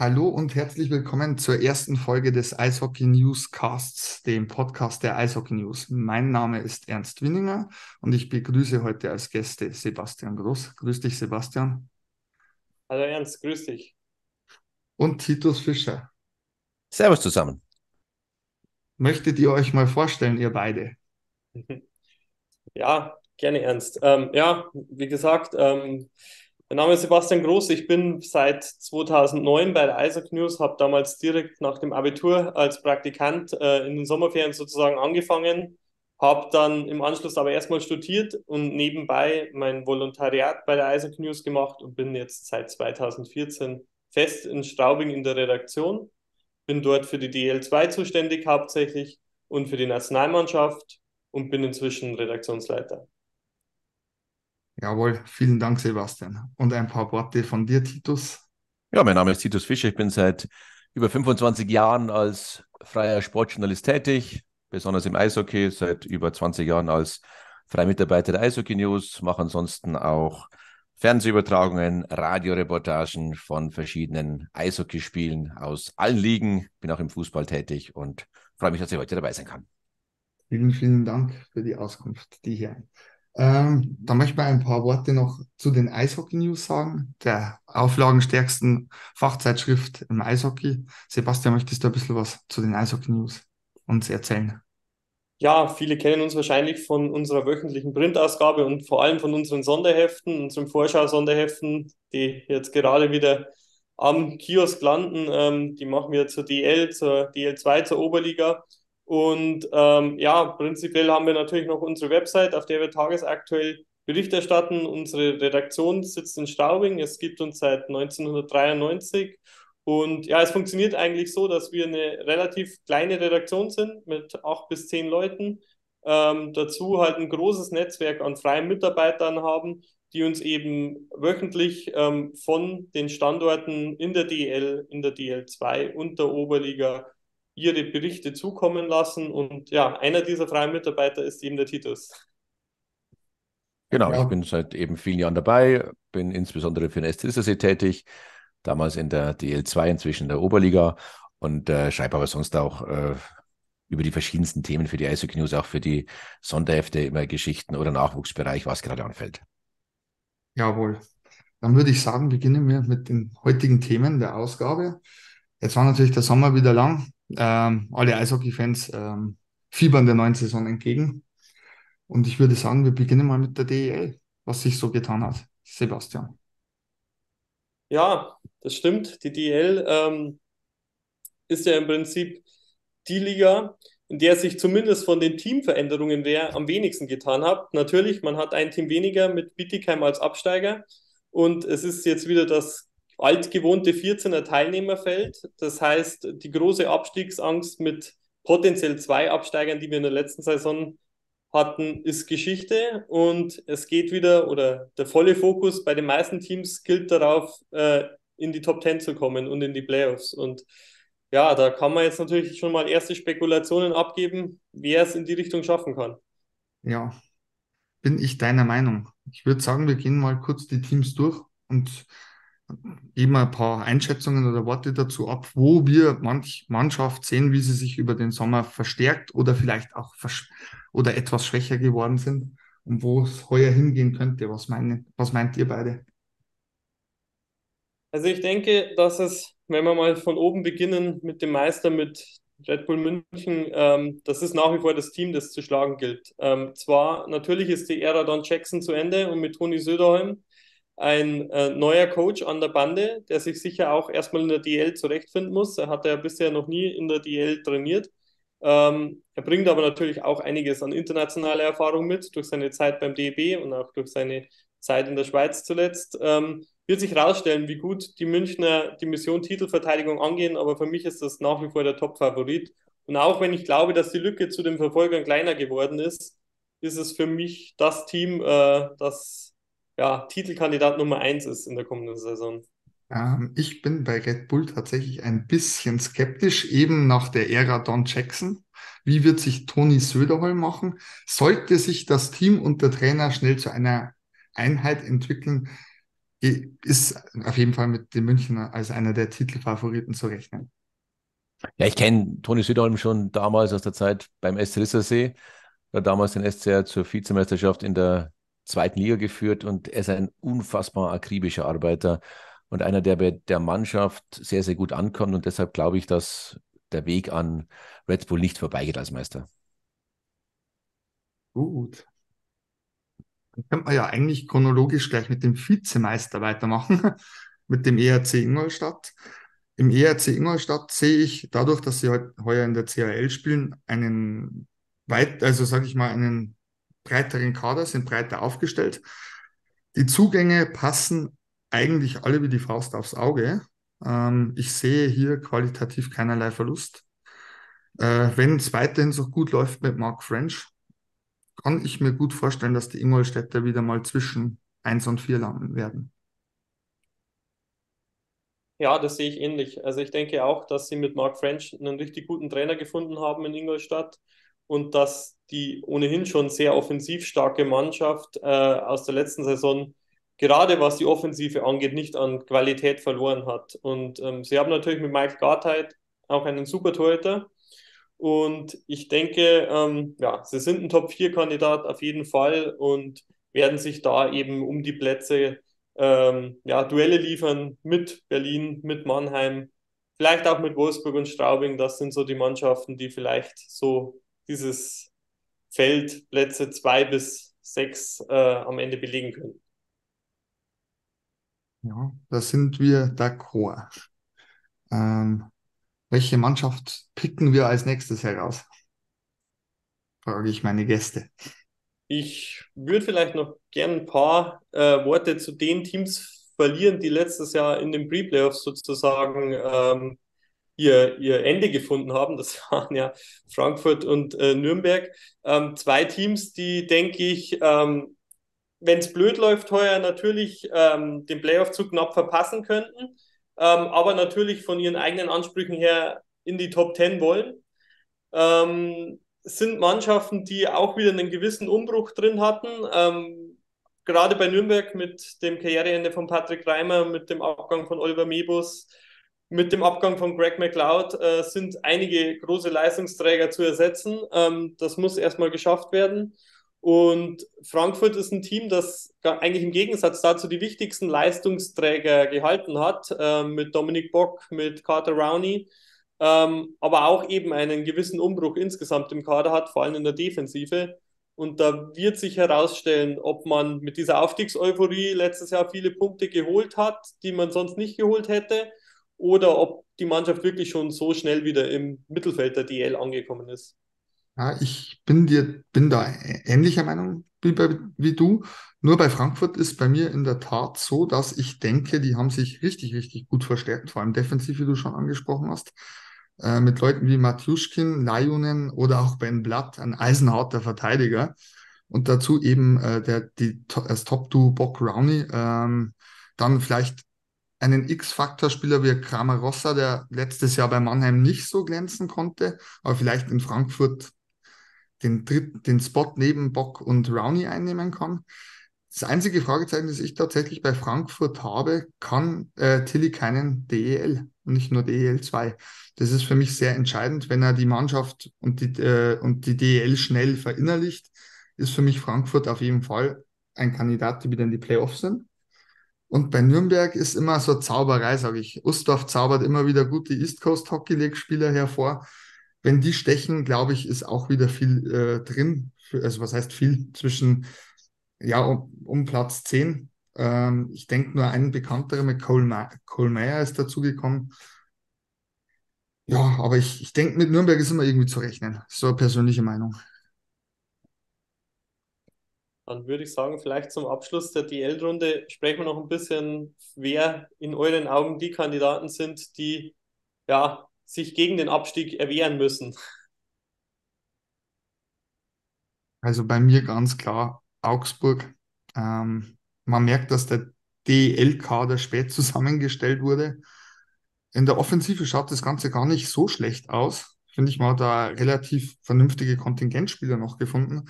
Hallo und herzlich willkommen zur ersten Folge des Eishockey Newscasts, dem Podcast der Eishockey News. Mein Name ist Ernst Winninger und ich begrüße heute als Gäste Sebastian Groß. Grüß dich, Sebastian. Hallo Ernst, grüß dich. Und Titus Fischer. Servus zusammen. Möchtet ihr euch mal vorstellen, ihr beide? Ja, gerne Ernst. Ähm, ja, wie gesagt, ähm, mein Name ist Sebastian Groß. Ich bin seit 2009 bei der Isaac News, habe damals direkt nach dem Abitur als Praktikant äh, in den Sommerferien sozusagen angefangen, habe dann im Anschluss aber erstmal studiert und nebenbei mein Volontariat bei der Isaac News gemacht und bin jetzt seit 2014 fest in Straubing in der Redaktion. Bin dort für die DL2 zuständig hauptsächlich und für die Nationalmannschaft und bin inzwischen Redaktionsleiter. Jawohl, vielen Dank, Sebastian. Und ein paar Worte von dir, Titus. Ja, mein Name ist Titus Fischer. Ich bin seit über 25 Jahren als freier Sportjournalist tätig, besonders im Eishockey, seit über 20 Jahren als freier Mitarbeiter der Eishockey News, mache ansonsten auch Fernsehübertragungen, Radioreportagen von verschiedenen Eishockeyspielen aus allen Ligen, bin auch im Fußball tätig und freue mich, dass ich heute dabei sein kann. Vielen, vielen Dank für die Auskunft, die hier ähm, da möchte ich ein paar Worte noch zu den Eishockey-News sagen, der auflagenstärksten Fachzeitschrift im Eishockey. Sebastian, möchtest du ein bisschen was zu den Eishockey-News uns erzählen? Ja, viele kennen uns wahrscheinlich von unserer wöchentlichen Printausgabe und vor allem von unseren Sonderheften, unseren Vorschau-Sonderheften, die jetzt gerade wieder am Kiosk landen. Ähm, die machen wir zur DL, zur DL2, zur Oberliga. Und ähm, ja, prinzipiell haben wir natürlich noch unsere Website, auf der wir tagesaktuell Bericht erstatten. Unsere Redaktion sitzt in Straubing. Es gibt uns seit 1993. Und ja, es funktioniert eigentlich so, dass wir eine relativ kleine Redaktion sind mit acht bis zehn Leuten. Ähm, dazu halt ein großes Netzwerk an freien Mitarbeitern haben, die uns eben wöchentlich ähm, von den Standorten in der DL, in der DL2 und der Oberliga ihre Berichte zukommen lassen. Und ja, einer dieser freien Mitarbeiter ist eben der Titus. Genau, ja. ich bin seit eben vielen Jahren dabei, bin insbesondere für den STSC tätig, damals in der DL2, inzwischen in der Oberliga und äh, schreibe aber sonst auch äh, über die verschiedensten Themen für die Eishockey News, auch für die Sonderhefte, immer Geschichten oder Nachwuchsbereich, was gerade anfällt. Jawohl. Dann würde ich sagen, beginnen wir mit den heutigen Themen der Ausgabe. Jetzt war natürlich der Sommer wieder lang. Ähm, alle Eishockey-Fans ähm, fiebern der neuen Saison entgegen. Und ich würde sagen, wir beginnen mal mit der DEL, was sich so getan hat. Sebastian. Ja, das stimmt. Die DEL ähm, ist ja im Prinzip die Liga, in der sich zumindest von den Teamveränderungen wer am wenigsten getan hat. Natürlich, man hat ein Team weniger mit Bietigheim als Absteiger. Und es ist jetzt wieder das altgewohnte 14er Teilnehmerfeld. Das heißt, die große Abstiegsangst mit potenziell zwei Absteigern, die wir in der letzten Saison hatten, ist Geschichte und es geht wieder oder der volle Fokus bei den meisten Teams gilt darauf, äh, in die Top 10 zu kommen und in die Playoffs. Und ja, da kann man jetzt natürlich schon mal erste Spekulationen abgeben, wer es in die Richtung schaffen kann. Ja, bin ich deiner Meinung. Ich würde sagen, wir gehen mal kurz die Teams durch und geben ein paar Einschätzungen oder Worte dazu ab, wo wir manch Mannschaft sehen, wie sie sich über den Sommer verstärkt oder vielleicht auch oder etwas schwächer geworden sind und wo es heuer hingehen könnte. Was, meine, was meint ihr beide? Also ich denke, dass es, wenn wir mal von oben beginnen mit dem Meister, mit Red Bull München, ähm, das ist nach wie vor das Team, das zu schlagen gilt. Ähm, zwar natürlich ist die Ära Don Jackson zu Ende und mit Toni Söderholm ein äh, neuer Coach an der Bande, der sich sicher auch erstmal in der DL zurechtfinden muss. Er hat ja bisher noch nie in der DL trainiert. Ähm, er bringt aber natürlich auch einiges an internationaler Erfahrung mit, durch seine Zeit beim DEB und auch durch seine Zeit in der Schweiz zuletzt. Ähm, wird sich herausstellen, wie gut die Münchner die Mission Titelverteidigung angehen, aber für mich ist das nach wie vor der Top-Favorit. Und auch wenn ich glaube, dass die Lücke zu den Verfolgern kleiner geworden ist, ist es für mich das Team, äh, das ja, Titelkandidat Nummer eins ist in der kommenden Saison? Ähm, ich bin bei Red Bull tatsächlich ein bisschen skeptisch, eben nach der Ära Don Jackson. Wie wird sich Toni Söderholm machen? Sollte sich das Team und der Trainer schnell zu einer Einheit entwickeln, ist auf jeden Fall mit den Münchner als einer der Titelfavoriten zu rechnen. Ja, ich kenne Toni Südholm schon damals aus der Zeit beim SC Rissersee. Er damals den SCR zur Vizemeisterschaft in der zweiten Liga geführt und er ist ein unfassbar akribischer Arbeiter und einer, der bei der Mannschaft sehr, sehr gut ankommt. Und deshalb glaube ich, dass der Weg an Red Bull nicht vorbeigeht als Meister. Gut. Dann könnte man ja eigentlich chronologisch gleich mit dem Vizemeister weitermachen, mit dem ERC Ingolstadt. Im ERC Ingolstadt sehe ich dadurch, dass sie heuer in der CHL spielen, einen weit, also sage ich mal, einen breiteren Kader, sind breiter aufgestellt. Die Zugänge passen eigentlich alle wie die Faust aufs Auge. Ähm, ich sehe hier qualitativ keinerlei Verlust. Äh, Wenn es weiterhin so gut läuft mit Mark French, kann ich mir gut vorstellen, dass die Ingolstädter wieder mal zwischen 1 und 4 landen werden. Ja, das sehe ich ähnlich. Also ich denke auch, dass sie mit Mark French einen richtig guten Trainer gefunden haben in Ingolstadt und dass die ohnehin schon sehr offensiv starke Mannschaft äh, aus der letzten Saison gerade was die Offensive angeht, nicht an Qualität verloren hat. Und ähm, sie haben natürlich mit Michael Gartheit auch einen super Torhüter. Und ich denke, ähm, ja, sie sind ein Top-4-Kandidat auf jeden Fall und werden sich da eben um die Plätze ähm, ja, Duelle liefern mit Berlin, mit Mannheim, vielleicht auch mit Wolfsburg und Straubing. Das sind so die Mannschaften, die vielleicht so dieses Feld Plätze zwei bis sechs äh, am Ende belegen können. Ja, da sind wir d'accord. Ähm, welche Mannschaft picken wir als nächstes heraus? Frage ich meine Gäste. Ich würde vielleicht noch gerne ein paar äh, Worte zu den Teams verlieren, die letztes Jahr in den Pre-Playoffs sozusagen ähm, ihr, ihr Ende gefunden haben. Das waren ja Frankfurt und äh, Nürnberg. Ähm, zwei Teams, die, denke ich, ähm, wenn es blöd läuft, heuer natürlich ähm, den Playoff-Zug knapp verpassen könnten, ähm, aber natürlich von ihren eigenen Ansprüchen her in die Top 10 wollen. Ähm, sind Mannschaften, die auch wieder einen gewissen Umbruch drin hatten. Ähm, gerade bei Nürnberg mit dem Karriereende von Patrick Reimer, mit dem Abgang von Oliver Mebus, mit dem Abgang von Greg McLeod äh, sind einige große Leistungsträger zu ersetzen. Ähm, das muss erstmal geschafft werden. Und Frankfurt ist ein Team, das eigentlich im Gegensatz dazu die wichtigsten Leistungsträger gehalten hat, äh, mit Dominik Bock, mit Carter Rowney, ähm, aber auch eben einen gewissen Umbruch insgesamt im Kader hat, vor allem in der Defensive. Und da wird sich herausstellen, ob man mit dieser Aufstiegseuphorie letztes Jahr viele Punkte geholt hat, die man sonst nicht geholt hätte, oder ob die Mannschaft wirklich schon so schnell wieder im Mittelfeld der DL angekommen ist. Ja, ich bin dir, bin da ähnlicher Meinung wie, bei, wie du. Nur bei Frankfurt ist bei mir in der Tat so, dass ich denke, die haben sich richtig, richtig gut verstärkt, vor allem defensiv, wie du schon angesprochen hast. Äh, mit Leuten wie Matjuschkin, Lajunen oder auch Ben Blatt, ein eisenharter Verteidiger. Und dazu eben äh, der, die, das Top-Duo Bock Rowney. Ähm, dann vielleicht einen X-Faktor-Spieler wie Kramer Rossa, der letztes Jahr bei Mannheim nicht so glänzen konnte, aber vielleicht in Frankfurt den, Dritt, den Spot neben Bock und Rowney einnehmen kann. Das einzige Fragezeichen, das ich tatsächlich bei Frankfurt habe, kann äh, Tilly keinen DEL und nicht nur DEL 2. Das ist für mich sehr entscheidend, wenn er die Mannschaft und die, äh, und die DEL schnell verinnerlicht, ist für mich Frankfurt auf jeden Fall ein Kandidat, die wieder in die Playoffs sind. Und bei Nürnberg ist immer so Zauberei, sage ich. Ustorf zaubert immer wieder gute East Coast Hockey League Spieler hervor wenn die stechen, glaube ich, ist auch wieder viel äh, drin. Also was heißt viel zwischen, ja, um, um Platz 10. Ähm, ich denke nur einen bekannterer mit Cole, Ma Cole Meyer ist dazugekommen. Ja, aber ich, ich denke, mit Nürnberg ist immer irgendwie zu rechnen. So eine persönliche Meinung. Dann würde ich sagen, vielleicht zum Abschluss der DL-Runde sprechen wir noch ein bisschen, wer in euren Augen die Kandidaten sind, die ja sich gegen den Abstieg erwehren müssen? Also bei mir ganz klar Augsburg. Ähm, man merkt, dass der DEL-Kader spät zusammengestellt wurde. In der Offensive schaut das Ganze gar nicht so schlecht aus. Finde ich, man hat da relativ vernünftige Kontingentspieler noch gefunden.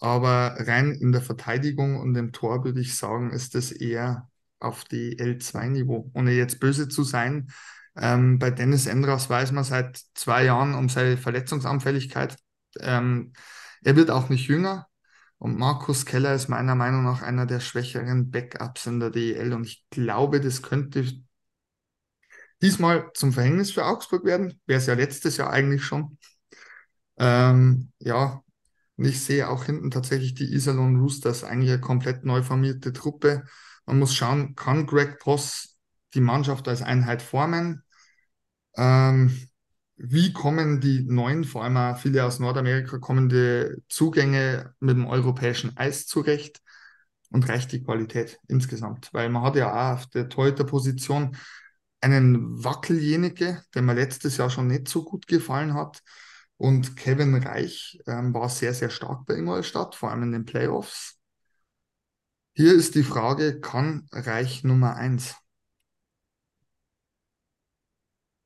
Aber rein in der Verteidigung und im Tor würde ich sagen, ist das eher auf die L2-Niveau, ohne jetzt böse zu sein. Ähm, bei Dennis Endras weiß man seit zwei Jahren um seine Verletzungsanfälligkeit. Ähm, er wird auch nicht jünger. Und Markus Keller ist meiner Meinung nach einer der schwächeren Backups in der DEL. Und ich glaube, das könnte diesmal zum Verhängnis für Augsburg werden. Wäre es ja letztes Jahr eigentlich schon. Ähm, ja, und ich sehe auch hinten tatsächlich die Iserlohn Roosters, eigentlich eine komplett neu formierte Truppe. Man muss schauen, kann Greg Poss die Mannschaft als Einheit formen? Ähm, wie kommen die neuen, vor allem auch viele aus Nordamerika kommende Zugänge mit dem europäischen Eis zurecht? Und reicht die Qualität insgesamt? Weil man hat ja auch auf der Torhüter-Position einen Wackeljenige, der mir letztes Jahr schon nicht so gut gefallen hat. Und Kevin Reich ähm, war sehr, sehr stark bei Ingolstadt, vor allem in den Playoffs. Hier ist die Frage, kann Reich Nummer eins?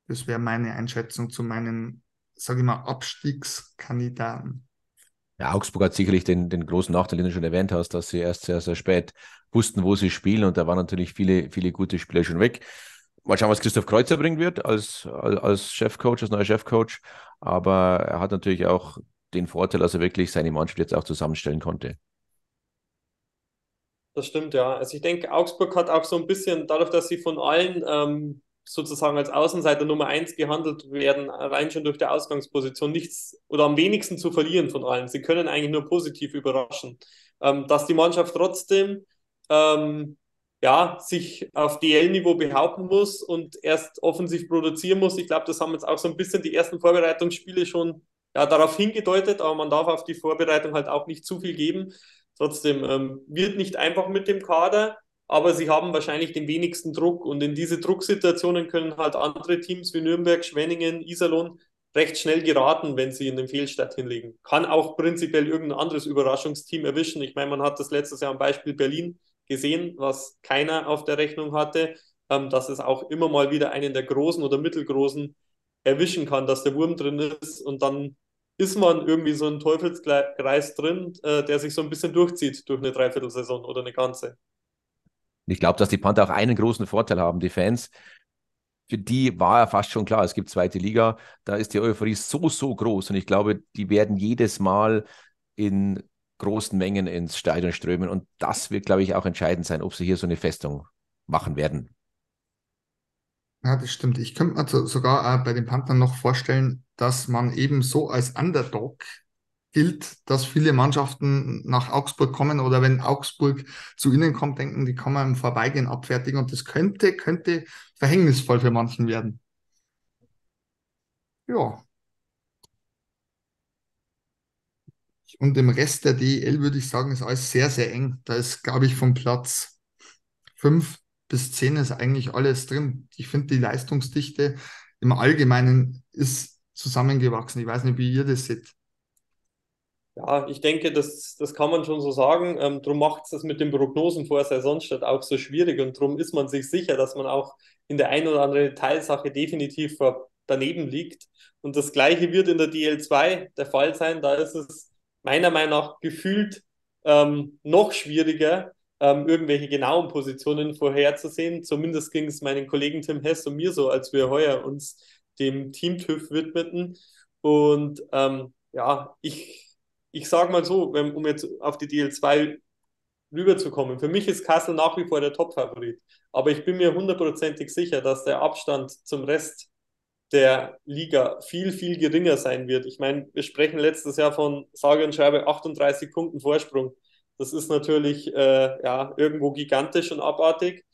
Das wäre meine Einschätzung zu meinen, sage ich mal, Abstiegskandidaten. Ja, Augsburg hat sicherlich den, den großen Nachteil, den du schon erwähnt hast, dass sie erst sehr, sehr spät wussten, wo sie spielen und da waren natürlich viele, viele gute Spieler schon weg. Mal schauen, was Christoph Kreuzer bringen wird als, als, Chefcoach, als neuer Chefcoach. Aber er hat natürlich auch den Vorteil, dass er wirklich seine Mannschaft jetzt auch zusammenstellen konnte. Das stimmt, ja. Also ich denke, Augsburg hat auch so ein bisschen, dadurch, dass sie von allen ähm, sozusagen als Außenseiter Nummer eins gehandelt werden, rein schon durch die Ausgangsposition nichts oder am wenigsten zu verlieren von allen. Sie können eigentlich nur positiv überraschen. Ähm, dass die Mannschaft trotzdem ähm, ja, sich auf DL-Niveau behaupten muss und erst offensiv produzieren muss. Ich glaube, das haben jetzt auch so ein bisschen die ersten Vorbereitungsspiele schon ja, darauf hingedeutet, aber man darf auf die Vorbereitung halt auch nicht zu viel geben. Trotzdem ähm, wird nicht einfach mit dem Kader, aber sie haben wahrscheinlich den wenigsten Druck und in diese Drucksituationen können halt andere Teams wie Nürnberg, Schwenningen, Iserlohn recht schnell geraten, wenn sie in den Fehlstart hinlegen. Kann auch prinzipiell irgendein anderes Überraschungsteam erwischen. Ich meine, man hat das letztes Jahr am Beispiel Berlin gesehen, was keiner auf der Rechnung hatte, ähm, dass es auch immer mal wieder einen der großen oder mittelgroßen erwischen kann, dass der Wurm drin ist und dann ist man irgendwie so ein Teufelskreis drin, äh, der sich so ein bisschen durchzieht durch eine Dreiviertelsaison oder eine ganze. Ich glaube, dass die Panther auch einen großen Vorteil haben. Die Fans, für die war ja fast schon klar, es gibt zweite Liga, da ist die Euphorie so, so groß und ich glaube, die werden jedes Mal in großen Mengen ins Stadion strömen. Und das wird, glaube ich, auch entscheidend sein, ob sie hier so eine Festung machen werden. Ja, das stimmt. Ich könnte mir sogar auch bei den Panthern noch vorstellen, dass man eben so als Underdog gilt, dass viele Mannschaften nach Augsburg kommen oder wenn Augsburg zu ihnen kommt, denken, die kann man im Vorbeigehen abfertigen und das könnte, könnte verhängnisvoll für manchen werden. Ja, Und im Rest der DEL würde ich sagen, ist alles sehr, sehr eng. Da ist, glaube ich, von Platz 5 bis 10 ist eigentlich alles drin. Ich finde, die Leistungsdichte im Allgemeinen ist zusammengewachsen. Ich weiß nicht, wie ihr das seht. Ja, ich denke, das, das kann man schon so sagen. Ähm, darum macht es das mit den Prognosen vor Saisonstart auch so schwierig und darum ist man sich sicher, dass man auch in der einen oder anderen Teilsache definitiv daneben liegt. Und das Gleiche wird in der DL2 der Fall sein. Da ist es meiner Meinung nach gefühlt ähm, noch schwieriger, ähm, irgendwelche genauen Positionen vorherzusehen. Zumindest ging es meinen Kollegen Tim Hess und mir so, als wir heuer uns dem Team TÜV widmeten. Und ähm, ja, ich, ich sage mal so, wenn, um jetzt auf die DL2 rüberzukommen, für mich ist Kassel nach wie vor der Top-Favorit. Aber ich bin mir hundertprozentig sicher, dass der Abstand zum Rest der Liga viel, viel geringer sein wird. Ich meine, wir sprechen letztes Jahr von sage und schreibe 38 Punkten Vorsprung. Das ist natürlich äh, ja, irgendwo gigantisch und abartig.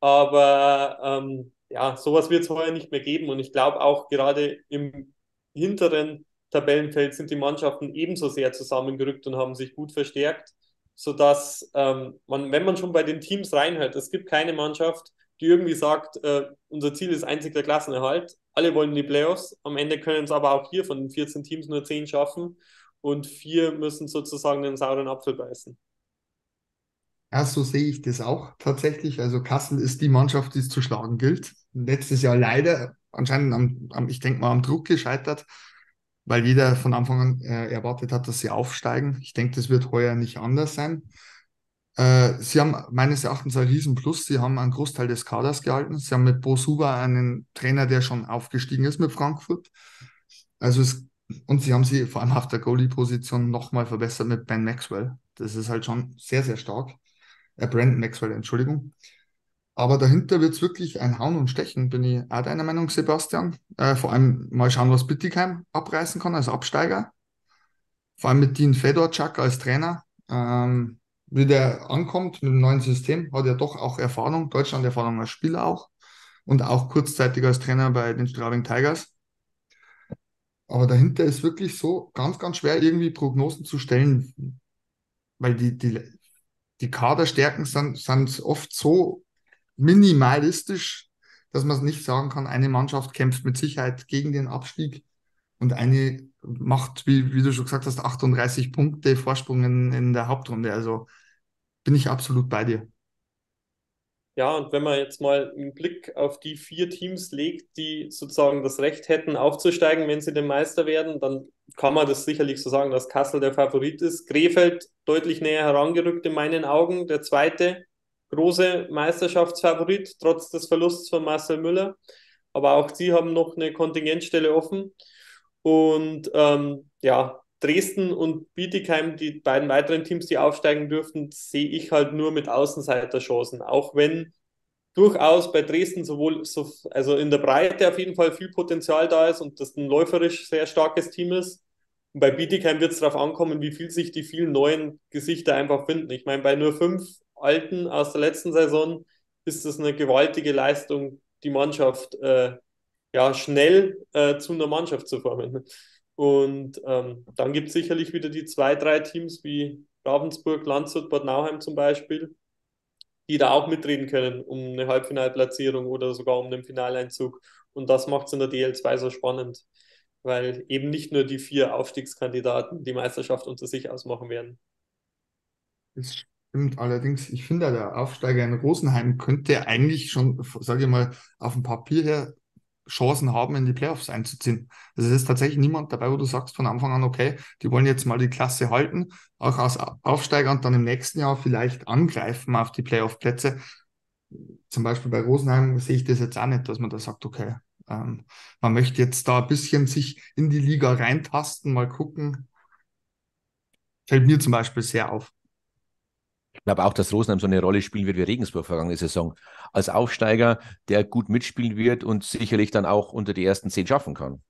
Aber ähm, ja, sowas wird es heuer nicht mehr geben. Und ich glaube auch gerade im hinteren Tabellenfeld sind die Mannschaften ebenso sehr zusammengerückt und haben sich gut verstärkt, sodass ähm, man, wenn man schon bei den Teams reinhört, es gibt keine Mannschaft, die irgendwie sagt, äh, unser Ziel ist einzig der Klassenerhalt. Alle wollen die Playoffs. Am Ende können es aber auch hier von den 14 Teams nur 10 schaffen und vier müssen sozusagen den sauren Apfel beißen. Ja, so sehe ich das auch tatsächlich. Also Kassel ist die Mannschaft, die es zu schlagen gilt. Letztes Jahr leider anscheinend am, am ich denke mal, am Druck gescheitert, weil jeder von Anfang an äh, erwartet hat, dass sie aufsteigen. Ich denke, das wird heuer nicht anders sein. Äh, sie haben meines Erachtens ein Riesenplus. Sie haben einen Großteil des Kaders gehalten. Sie haben mit Bo Suba einen Trainer, der schon aufgestiegen ist mit Frankfurt. Also es, und sie haben sie vor allem auf der Goalie-Position nochmal verbessert mit Ben Maxwell. Das ist halt schon sehr, sehr stark. Äh, Brandon Maxwell, Entschuldigung. Aber dahinter wird es wirklich ein Hauen und Stechen, bin ich auch deiner Meinung, Sebastian. Äh, vor allem mal schauen, was Bittigheim abreißen kann als Absteiger. Vor allem mit Dean Fedorczak als Trainer. Ähm, wie der ankommt mit dem neuen System, hat er doch auch Erfahrung, Deutschland-Erfahrung als Spieler auch und auch kurzzeitig als Trainer bei den Straubing Tigers. Aber dahinter ist wirklich so ganz, ganz schwer, irgendwie Prognosen zu stellen, weil die, die, die Kaderstärken sind, sind oft so minimalistisch, dass man es nicht sagen kann, eine Mannschaft kämpft mit Sicherheit gegen den Abstieg und eine macht, wie, wie du schon gesagt hast, 38 Punkte Vorsprung in, in der Hauptrunde. Also bin ich absolut bei dir. Ja, und wenn man jetzt mal einen Blick auf die vier Teams legt, die sozusagen das Recht hätten, aufzusteigen, wenn sie den Meister werden, dann kann man das sicherlich so sagen, dass Kassel der Favorit ist. Krefeld deutlich näher herangerückt in meinen Augen, der zweite große Meisterschaftsfavorit, trotz des Verlusts von Marcel Müller. Aber auch sie haben noch eine Kontingentstelle offen. Und ähm, ja, Dresden und Bietigheim, die beiden weiteren Teams, die aufsteigen dürften, sehe ich halt nur mit Außenseiterchancen. Auch wenn durchaus bei Dresden sowohl so, also in der Breite auf jeden Fall viel Potenzial da ist und das ein läuferisch sehr starkes Team ist. Und bei Bietigheim wird es darauf ankommen, wie viel sich die vielen neuen Gesichter einfach finden. Ich meine, bei nur fünf Alten aus der letzten Saison ist das eine gewaltige Leistung, die Mannschaft äh, ja, schnell äh, zu einer Mannschaft zu formen. Und ähm, dann gibt es sicherlich wieder die zwei, drei Teams wie Ravensburg, Landshut, Bad Nauheim zum Beispiel, die da auch mitreden können um eine Halbfinalplatzierung oder sogar um den Finaleinzug. Und das macht es in der DL2 so spannend, weil eben nicht nur die vier Aufstiegskandidaten die Meisterschaft unter sich ausmachen werden. Das stimmt allerdings. Ich finde, der Aufsteiger in Rosenheim könnte eigentlich schon, sage ich mal, auf dem Papier her Chancen haben, in die Playoffs einzuziehen. Also es ist tatsächlich niemand dabei, wo du sagst von Anfang an, okay, die wollen jetzt mal die Klasse halten, auch als Aufsteiger und dann im nächsten Jahr vielleicht angreifen auf die Playoff-Plätze. Zum Beispiel bei Rosenheim sehe ich das jetzt auch nicht, dass man da sagt, okay, ähm, man möchte jetzt da ein bisschen sich in die Liga reintasten, mal gucken. Fällt mir zum Beispiel sehr auf. Ich glaube auch, dass Rosenheim so eine Rolle spielen wird wie Regensburg vergangene Saison. Als Aufsteiger, der gut mitspielen wird und sicherlich dann auch unter die ersten zehn schaffen kann.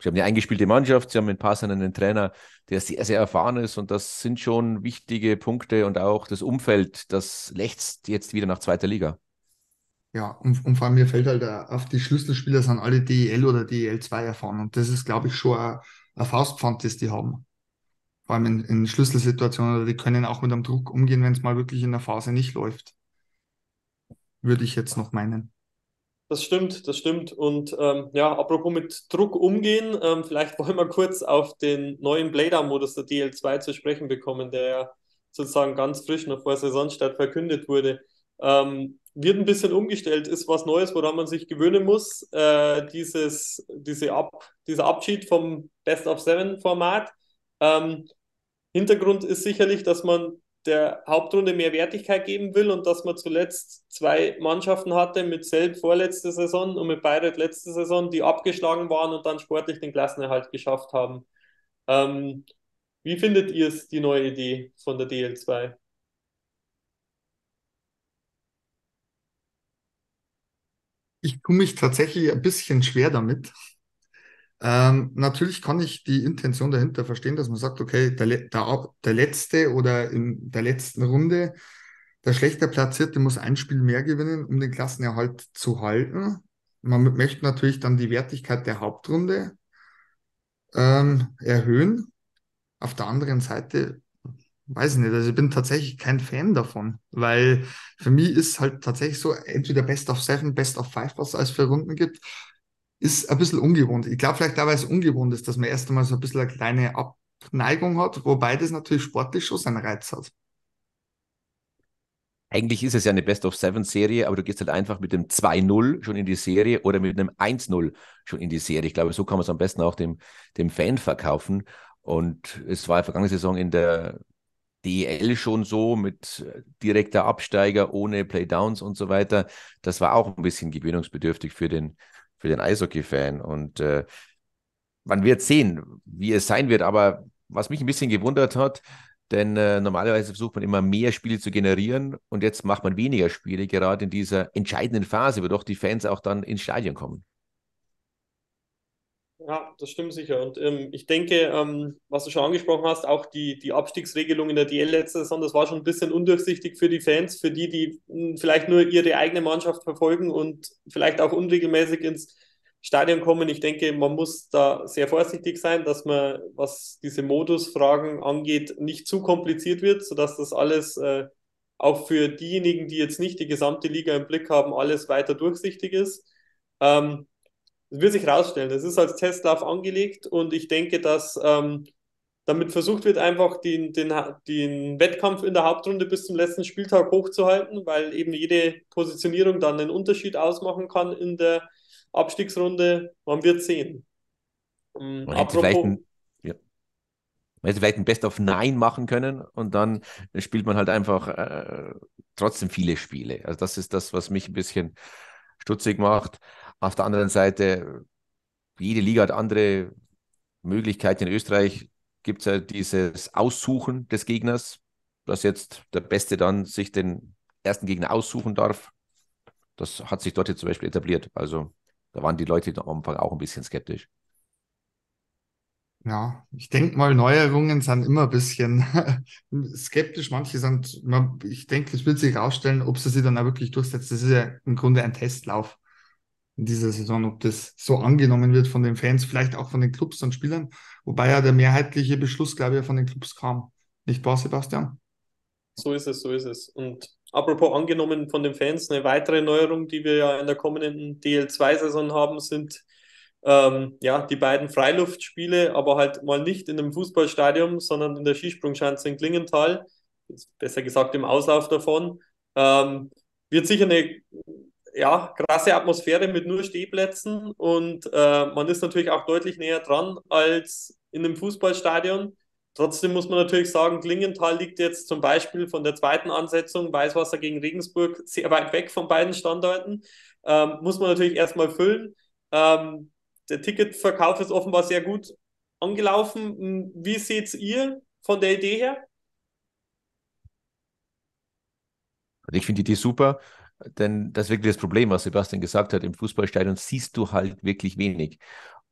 Sie haben eine eingespielte Mannschaft, sie haben mit Passern einen Trainer, der sehr, sehr erfahren ist und das sind schon wichtige Punkte und auch das Umfeld, das lächzt jetzt wieder nach zweiter Liga. Ja, und, und vor allem mir fällt halt auf, die Schlüsselspieler sind alle DEL oder DEL2 erfahren und das ist, glaube ich, schon ein Faustpfand, das die haben vor allem in, in Schlüsselsituationen, oder die können auch mit einem Druck umgehen, wenn es mal wirklich in der Phase nicht läuft. Würde ich jetzt noch meinen. Das stimmt, das stimmt. Und ähm, ja, apropos mit Druck umgehen, ähm, vielleicht wollen wir kurz auf den neuen Playdown-Modus der DL2 zu sprechen bekommen, der ja sozusagen ganz frisch noch vor Saisonstart verkündet wurde. Ähm, wird ein bisschen umgestellt, ist was Neues, woran man sich gewöhnen muss. Äh, dieses, diese Ab, dieser Abschied vom Best of Seven Format. Ähm, Hintergrund ist sicherlich, dass man der Hauptrunde mehr Wertigkeit geben will und dass man zuletzt zwei Mannschaften hatte, mit Selb vorletzte Saison und mit Bayreuth letzte Saison, die abgeschlagen waren und dann sportlich den Klassenerhalt geschafft haben. Ähm, wie findet ihr es, die neue Idee von der DL2? Ich tue mich tatsächlich ein bisschen schwer damit. Ähm, natürlich kann ich die Intention dahinter verstehen, dass man sagt, okay, der, der, der letzte oder in der letzten Runde, der schlechter Platzierte muss ein Spiel mehr gewinnen, um den Klassenerhalt zu halten. Man möchte natürlich dann die Wertigkeit der Hauptrunde ähm, erhöhen. Auf der anderen Seite weiß ich nicht, also ich bin tatsächlich kein Fan davon, weil für mich ist halt tatsächlich so entweder Best of Seven, Best of Five, was es als für Runden gibt, ist ein bisschen ungewohnt. Ich glaube vielleicht auch, weil es ungewohnt ist, dass man erst einmal so ein bisschen eine kleine Abneigung hat, wobei das natürlich sportlich schon seinen Reiz hat. Eigentlich ist es ja eine Best-of-Seven-Serie, aber du gehst halt einfach mit dem 2-0 schon in die Serie oder mit einem 1-0 schon in die Serie. Ich glaube, so kann man es am besten auch dem, dem Fan verkaufen. Und es war vergangene Saison in der DEL schon so mit äh, direkter Absteiger ohne Playdowns und so weiter. Das war auch ein bisschen gewöhnungsbedürftig für den, für den Eishockey-Fan. Und äh, man wird sehen, wie es sein wird. Aber was mich ein bisschen gewundert hat, denn äh, normalerweise versucht man immer mehr Spiele zu generieren und jetzt macht man weniger Spiele, gerade in dieser entscheidenden Phase, wo doch die Fans auch dann ins Stadion kommen. Ja, das stimmt sicher. Und ähm, ich denke, ähm, was du schon angesprochen hast, auch die, die Abstiegsregelung in der DL letzte Saison, das war schon ein bisschen undurchsichtig für die Fans, für die, die hm, vielleicht nur ihre eigene Mannschaft verfolgen und vielleicht auch unregelmäßig ins Stadion kommen. Ich denke, man muss da sehr vorsichtig sein, dass man, was diese Modusfragen angeht, nicht zu kompliziert wird, sodass das alles äh, auch für diejenigen, die jetzt nicht die gesamte Liga im Blick haben, alles weiter durchsichtig ist. Ähm, das wird sich herausstellen. Das ist als Testlauf angelegt und ich denke, dass ähm, damit versucht wird, einfach den, den, den Wettkampf in der Hauptrunde bis zum letzten Spieltag hochzuhalten, weil eben jede Positionierung dann einen Unterschied ausmachen kann in der Abstiegsrunde. Man wird sehen. Ähm, man hätte vielleicht ein, ja. man hätte vielleicht ein Best of Nine machen können und dann spielt man halt einfach äh, trotzdem viele Spiele. Also das ist das, was mich ein bisschen stutzig macht. Auf der anderen Seite, jede Liga hat andere Möglichkeiten. In Österreich gibt es ja dieses Aussuchen des Gegners, dass jetzt der Beste dann sich den ersten Gegner aussuchen darf. Das hat sich dort jetzt zum Beispiel etabliert. Also da waren die Leute am Anfang auch ein bisschen skeptisch. Ja, ich denke mal, Neuerungen sind immer ein bisschen skeptisch. Manche sind, ich denke, es wird sich herausstellen, ob sie sich dann auch wirklich durchsetzt. Das ist ja im Grunde ein Testlauf in dieser Saison, ob das so angenommen wird von den Fans, vielleicht auch von den Clubs und Spielern. Wobei ja der mehrheitliche Beschluss, glaube ich, von den Clubs kam. Nicht wahr, Sebastian? So ist es, so ist es. Und apropos angenommen von den Fans, eine weitere Neuerung, die wir ja in der kommenden DL2-Saison haben, sind ähm, ja, die beiden Freiluftspiele, aber halt mal nicht in einem Fußballstadion, sondern in der Skisprungschanze in Klingenthal, besser gesagt im Auslauf davon. Ähm, wird sicher eine ja, krasse Atmosphäre mit nur Stehplätzen und äh, man ist natürlich auch deutlich näher dran als in einem Fußballstadion. Trotzdem muss man natürlich sagen, Klingenthal liegt jetzt zum Beispiel von der zweiten Ansetzung Weißwasser gegen Regensburg sehr weit weg von beiden Standorten. Ähm, muss man natürlich erstmal füllen. Ähm, der Ticketverkauf ist offenbar sehr gut angelaufen. Hm, wie seht ihr von der Idee her? Ich finde die Idee super, denn das ist wirklich das Problem, was Sebastian gesagt hat. Im Fußballstadion siehst du halt wirklich wenig.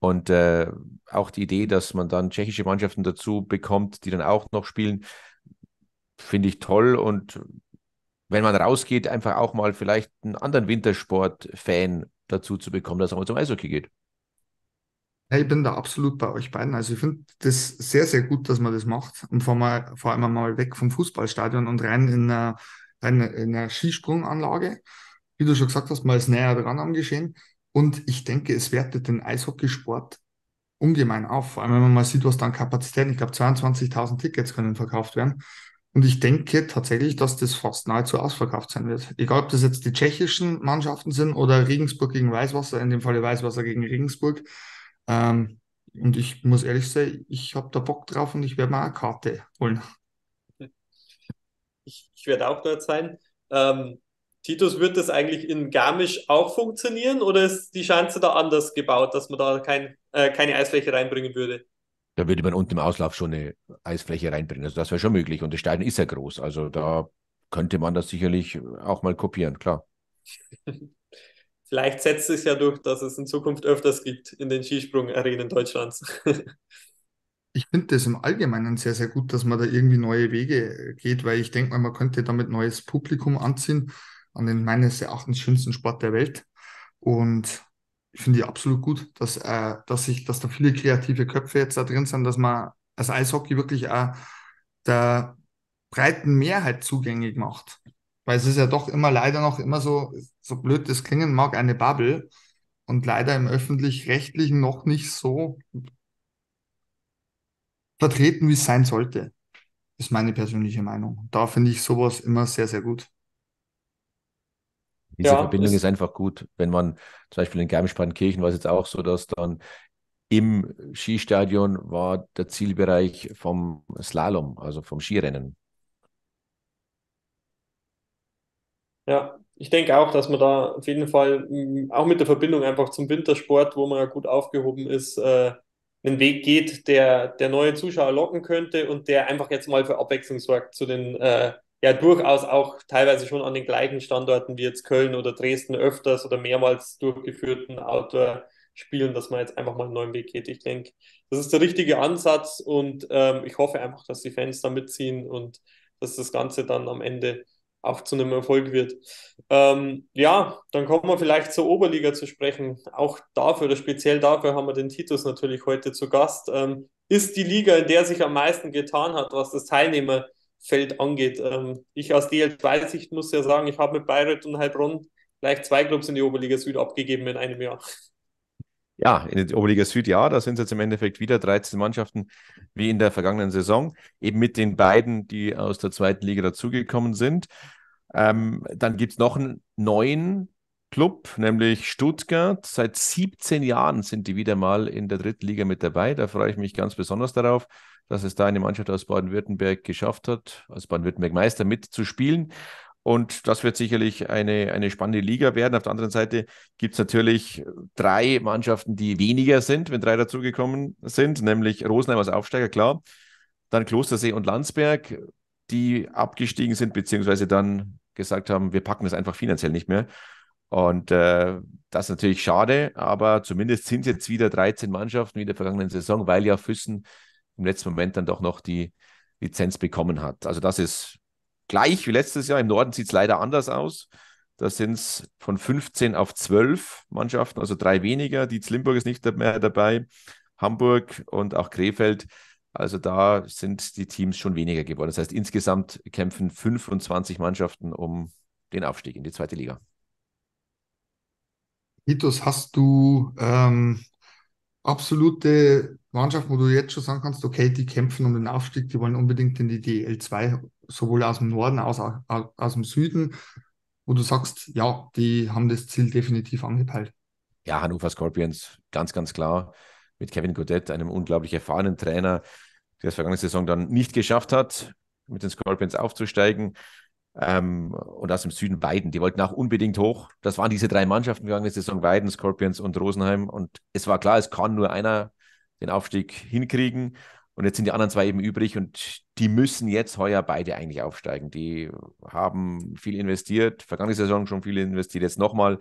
Und äh, auch die Idee, dass man dann tschechische Mannschaften dazu bekommt, die dann auch noch spielen, finde ich toll. Und wenn man rausgeht, einfach auch mal vielleicht einen anderen Wintersport-Fan dazu zu bekommen, dass er mal zum Eishockey geht. Ja, ich bin da absolut bei euch beiden. Also ich finde das sehr, sehr gut, dass man das macht. Und vor, mal, vor allem mal weg vom Fußballstadion und rein in eine, eine, in eine Skisprunganlage. Wie du schon gesagt hast, mal ist näher dran am Geschehen. Und ich denke, es wertet den Eishockeysport ungemein auf. Vor allem, wenn man mal sieht, was dann Kapazitäten, ich glaube 22.000 Tickets können verkauft werden. Und ich denke tatsächlich, dass das fast nahezu ausverkauft sein wird. Egal, ob das jetzt die tschechischen Mannschaften sind oder Regensburg gegen Weißwasser, in dem Falle Weißwasser gegen Regensburg. Ähm, und ich muss ehrlich sagen, ich habe da Bock drauf und ich werde mal eine Karte holen. Ich, ich werde auch dort sein. Ähm, Titus, wird das eigentlich in Garmisch auch funktionieren oder ist die Schanze da anders gebaut, dass man da kein, äh, keine Eisfläche reinbringen würde? Da würde man unten im Auslauf schon eine Eisfläche reinbringen. Also das wäre schon möglich. Und das Stadion ist ja groß. Also da könnte man das sicherlich auch mal kopieren, klar. Vielleicht setzt es ja durch, dass es in Zukunft öfters gibt in den Skisprung-Arenen Deutschlands. ich finde das im Allgemeinen sehr, sehr gut, dass man da irgendwie neue Wege geht, weil ich denke mal, man könnte damit neues Publikum anziehen an den meines Erachtens schönsten Sport der Welt. Und ich finde absolut gut, dass, äh, dass, ich, dass da viele kreative Köpfe jetzt da drin sind, dass man als Eishockey wirklich auch der breiten Mehrheit zugänglich macht. Weil es ist ja doch immer leider noch immer so, so blöd das klingen mag, eine Bubble und leider im öffentlich-rechtlichen noch nicht so vertreten, wie es sein sollte. Ist meine persönliche Meinung. Da finde ich sowas immer sehr, sehr gut. Diese ja, Verbindung ist einfach gut, wenn man zum Beispiel in Garmisch-Partenkirchen war es jetzt auch so, dass dann im Skistadion war der Zielbereich vom Slalom, also vom Skirennen. Ja, ich denke auch, dass man da auf jeden Fall auch mit der Verbindung einfach zum Wintersport, wo man ja gut aufgehoben ist, äh, einen Weg geht, der, der neue Zuschauer locken könnte und der einfach jetzt mal für Abwechslung sorgt zu den äh, ja durchaus auch teilweise schon an den gleichen Standorten wie jetzt Köln oder Dresden öfters oder mehrmals durchgeführten Outdoor-Spielen, dass man jetzt einfach mal einen neuen Weg geht. Ich denke, das ist der richtige Ansatz und ähm, ich hoffe einfach, dass die Fans da mitziehen und dass das Ganze dann am Ende auch zu einem Erfolg wird. Ähm, ja, dann kommen wir vielleicht zur Oberliga zu sprechen. Auch dafür oder speziell dafür haben wir den Titus natürlich heute zu Gast. Ähm, ist die Liga, in der sich am meisten getan hat, was das Teilnehmerfeld angeht. Ähm, ich aus DL2-Sicht muss ja sagen, ich habe mit Bayreuth und Heilbronn gleich zwei Clubs in die Oberliga Süd abgegeben in einem Jahr. Ja, in der Oberliga Süd, ja, da sind es jetzt im Endeffekt wieder 13 Mannschaften wie in der vergangenen Saison, eben mit den beiden, die aus der zweiten Liga dazugekommen sind. Ähm, dann gibt es noch einen neuen Club, nämlich Stuttgart. Seit 17 Jahren sind die wieder mal in der dritten Liga mit dabei. Da freue ich mich ganz besonders darauf, dass es da eine Mannschaft aus Baden-Württemberg geschafft hat, als Baden-Württemberg Meister mitzuspielen. Und das wird sicherlich eine, eine spannende Liga werden. Auf der anderen Seite gibt es natürlich drei Mannschaften, die weniger sind, wenn drei dazugekommen sind, nämlich Rosenheim als Aufsteiger, klar. Dann Klostersee und Landsberg, die abgestiegen sind, beziehungsweise dann gesagt haben, wir packen das einfach finanziell nicht mehr. Und äh, das ist natürlich schade, aber zumindest sind jetzt wieder 13 Mannschaften wie in der vergangenen Saison, weil ja Füssen im letzten Moment dann doch noch die Lizenz bekommen hat. Also das ist gleich wie letztes Jahr. Im Norden sieht es leider anders aus. Da sind es von 15 auf 12 Mannschaften, also drei weniger. Die Limburg ist nicht mehr dabei, Hamburg und auch Krefeld. Also da sind die Teams schon weniger geworden. Das heißt, insgesamt kämpfen 25 Mannschaften um den Aufstieg in die zweite Liga. Titus, hast du ähm, absolute Mannschaften, wo du jetzt schon sagen kannst, okay, die kämpfen um den Aufstieg, die wollen unbedingt in die DL2 sowohl aus dem Norden als auch aus dem Süden, wo du sagst, ja, die haben das Ziel definitiv angepeilt? Ja, Hannover Scorpions, ganz, ganz klar. Mit Kevin Godet, einem unglaublich erfahrenen Trainer, der es vergangene Saison dann nicht geschafft hat, mit den Scorpions aufzusteigen. Ähm, und aus dem Süden Weiden. Die wollten auch unbedingt hoch. Das waren diese drei Mannschaften vergangene Saison, Weiden, Scorpions und Rosenheim. Und es war klar, es kann nur einer den Aufstieg hinkriegen. Und jetzt sind die anderen zwei eben übrig und die müssen jetzt heuer beide eigentlich aufsteigen. Die haben viel investiert, vergangene Saison schon viel investiert, jetzt nochmal.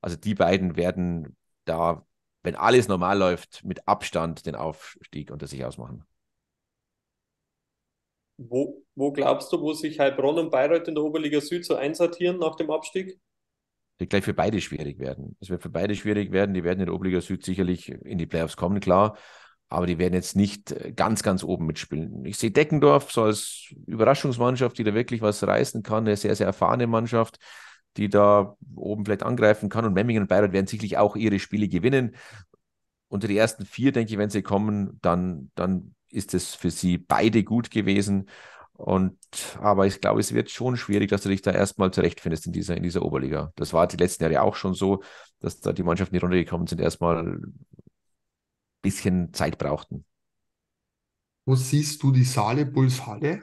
Also die beiden werden da, wenn alles normal läuft, mit Abstand den Aufstieg unter sich ausmachen. Wo, wo glaubst du, wo sich Heilbronn und Bayreuth in der Oberliga Süd so einsortieren nach dem Abstieg? Wird gleich für beide schwierig werden. Es wird für beide schwierig werden. Die werden in der Oberliga Süd sicherlich in die Playoffs kommen, klar aber die werden jetzt nicht äh, ganz, ganz oben mitspielen. Ich sehe Deckendorf so als Überraschungsmannschaft, die da wirklich was reißen kann, eine sehr, sehr erfahrene Mannschaft, die da oben vielleicht angreifen kann. Und Memmingen und Bayreuth werden sicherlich auch ihre Spiele gewinnen. Unter die ersten vier, denke ich, wenn sie kommen, dann, dann ist es für sie beide gut gewesen. Und aber ich glaube, es wird schon schwierig, dass du dich da erstmal zurechtfindest in dieser, in dieser Oberliga. Das war die letzten Jahre auch schon so, dass da die Mannschaften, die runtergekommen sind, erstmal bisschen Zeit brauchten. Wo siehst du die Saale Bulls Halle?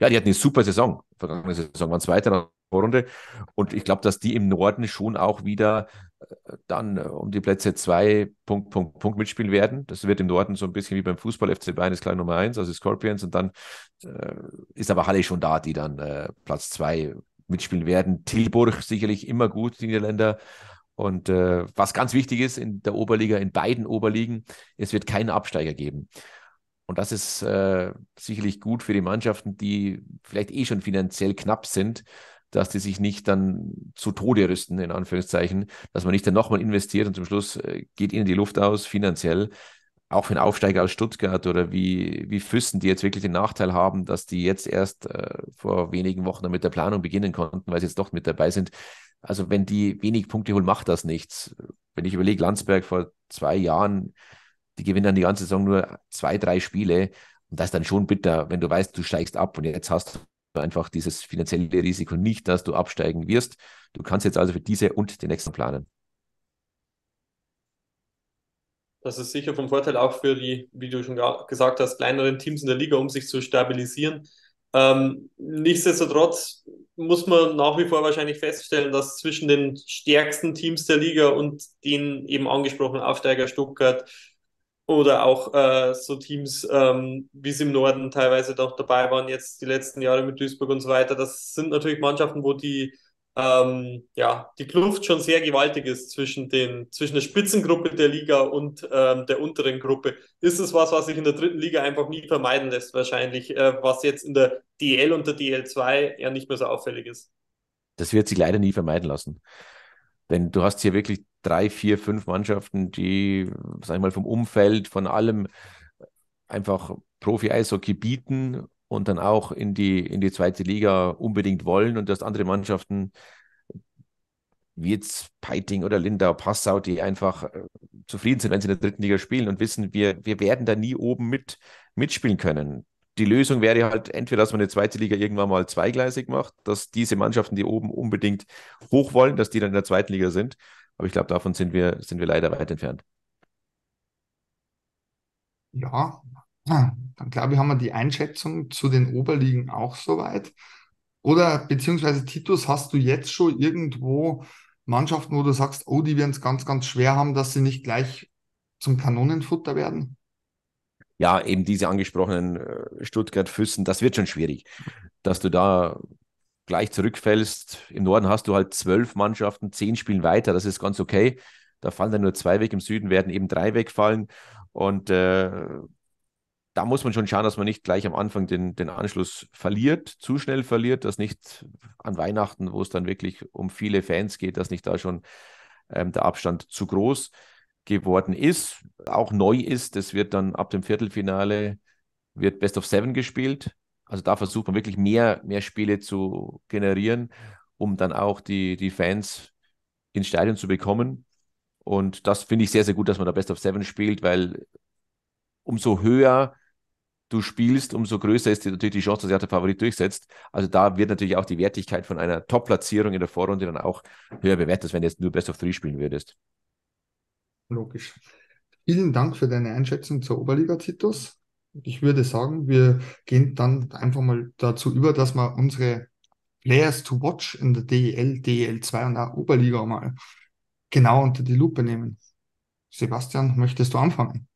Ja, die hatten eine super Saison. Vergangene Saison waren Zweiter in der Runde. Und ich glaube, dass die im Norden schon auch wieder äh, dann äh, um die Plätze zwei Punkt, Punkt, Punkt mitspielen werden. Das wird im Norden so ein bisschen wie beim Fußball FC Bayern ist klar Nummer eins, also Scorpions. Und dann äh, ist aber Halle schon da, die dann äh, Platz zwei mitspielen werden. Tilburg sicherlich immer gut, die Niederländer. Und äh, was ganz wichtig ist in der Oberliga, in beiden Oberligen, es wird keinen Absteiger geben. Und das ist äh, sicherlich gut für die Mannschaften, die vielleicht eh schon finanziell knapp sind, dass die sich nicht dann zu Tode rüsten, in Anführungszeichen, dass man nicht dann nochmal investiert und zum Schluss äh, geht ihnen die Luft aus finanziell. Auch für einen Aufsteiger aus Stuttgart oder wie, wie Füssen, die jetzt wirklich den Nachteil haben, dass die jetzt erst äh, vor wenigen Wochen mit der Planung beginnen konnten, weil sie jetzt doch mit dabei sind also wenn die wenig Punkte holen, macht das nichts. Wenn ich überlege, Landsberg vor zwei Jahren, die gewinnen dann die ganze Saison nur zwei, drei Spiele. Und das ist dann schon bitter, wenn du weißt, du steigst ab und jetzt hast du einfach dieses finanzielle Risiko nicht, dass du absteigen wirst. Du kannst jetzt also für diese und den nächsten planen. Das ist sicher vom Vorteil auch für die, wie du schon gesagt hast, kleineren Teams in der Liga, um sich zu stabilisieren. Ähm, nichtsdestotrotz muss man nach wie vor wahrscheinlich feststellen, dass zwischen den stärksten Teams der Liga und den eben angesprochenen Aufsteiger Stuttgart oder auch äh, so Teams, ähm, wie es im Norden teilweise doch dabei waren, jetzt die letzten Jahre mit Duisburg und so weiter, das sind natürlich Mannschaften, wo die ähm, ja, die Kluft schon sehr gewaltig ist zwischen, den, zwischen der Spitzengruppe der Liga und ähm, der unteren Gruppe. Ist es was, was sich in der dritten Liga einfach nie vermeiden lässt, wahrscheinlich, äh, was jetzt in der DL und der DL2 ja nicht mehr so auffällig ist? Das wird sich leider nie vermeiden lassen. Denn du hast hier wirklich drei, vier, fünf Mannschaften, die, sag ich mal, vom Umfeld, von allem einfach Profi-Eishockey bieten und dann auch in die, in die zweite Liga unbedingt wollen und dass andere Mannschaften wie jetzt Peiting oder Lindau, Passau, die einfach äh, zufrieden sind, wenn sie in der dritten Liga spielen und wissen, wir, wir werden da nie oben mit, mitspielen können. Die Lösung wäre halt entweder, dass man eine zweite Liga irgendwann mal zweigleisig macht, dass diese Mannschaften, die oben unbedingt hoch wollen, dass die dann in der zweiten Liga sind. Aber ich glaube, davon sind wir, sind wir leider weit entfernt. Ja, dann glaube ich, haben wir die Einschätzung zu den Oberligen auch soweit. Oder beziehungsweise Titus, hast du jetzt schon irgendwo Mannschaften, wo du sagst, oh, die werden es ganz, ganz schwer haben, dass sie nicht gleich zum Kanonenfutter werden? Ja, eben diese angesprochenen äh, Stuttgart-Füssen, das wird schon schwierig, dass du da gleich zurückfällst. Im Norden hast du halt zwölf Mannschaften, zehn spielen weiter, das ist ganz okay. Da fallen dann nur zwei weg, im Süden werden eben drei wegfallen. Und äh, da muss man schon schauen, dass man nicht gleich am Anfang den, den Anschluss verliert, zu schnell verliert, dass nicht an Weihnachten, wo es dann wirklich um viele Fans geht, dass nicht da schon ähm, der Abstand zu groß geworden ist. Auch neu ist, es wird dann ab dem Viertelfinale wird Best of Seven gespielt. Also da versucht man wirklich mehr, mehr Spiele zu generieren, um dann auch die, die Fans ins Stadion zu bekommen. Und das finde ich sehr, sehr gut, dass man da Best of Seven spielt, weil umso höher du spielst, umso größer ist natürlich die Chance, dass sich der Favorit durchsetzt. Also da wird natürlich auch die Wertigkeit von einer Top-Platzierung in der Vorrunde dann auch höher bewertet, wenn du jetzt nur Best of Three spielen würdest. Logisch. Vielen Dank für deine Einschätzung zur Oberliga, Titus. Ich würde sagen, wir gehen dann einfach mal dazu über, dass wir unsere Players to Watch in der DEL, DEL2 und auch Oberliga mal genau unter die Lupe nehmen. Sebastian, möchtest du anfangen?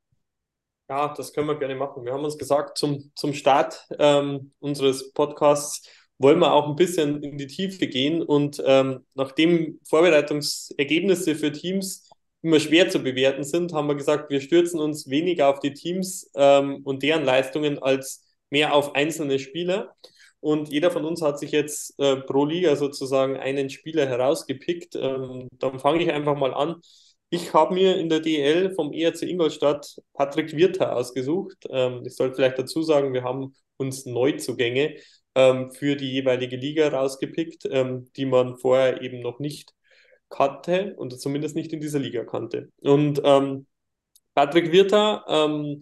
Ja, das können wir gerne machen. Wir haben uns gesagt, zum, zum Start ähm, unseres Podcasts wollen wir auch ein bisschen in die Tiefe gehen. Und ähm, nachdem Vorbereitungsergebnisse für Teams immer schwer zu bewerten sind, haben wir gesagt, wir stürzen uns weniger auf die Teams ähm, und deren Leistungen als mehr auf einzelne Spieler. Und jeder von uns hat sich jetzt äh, pro Liga sozusagen einen Spieler herausgepickt. Ähm, dann fange ich einfach mal an. Ich habe mir in der DL vom ERC Ingolstadt Patrick Wirter ausgesucht. Ähm, ich sollte vielleicht dazu sagen, wir haben uns Neuzugänge ähm, für die jeweilige Liga rausgepickt, ähm, die man vorher eben noch nicht kannte und zumindest nicht in dieser Liga kannte. Und ähm, Patrick Wirter ähm,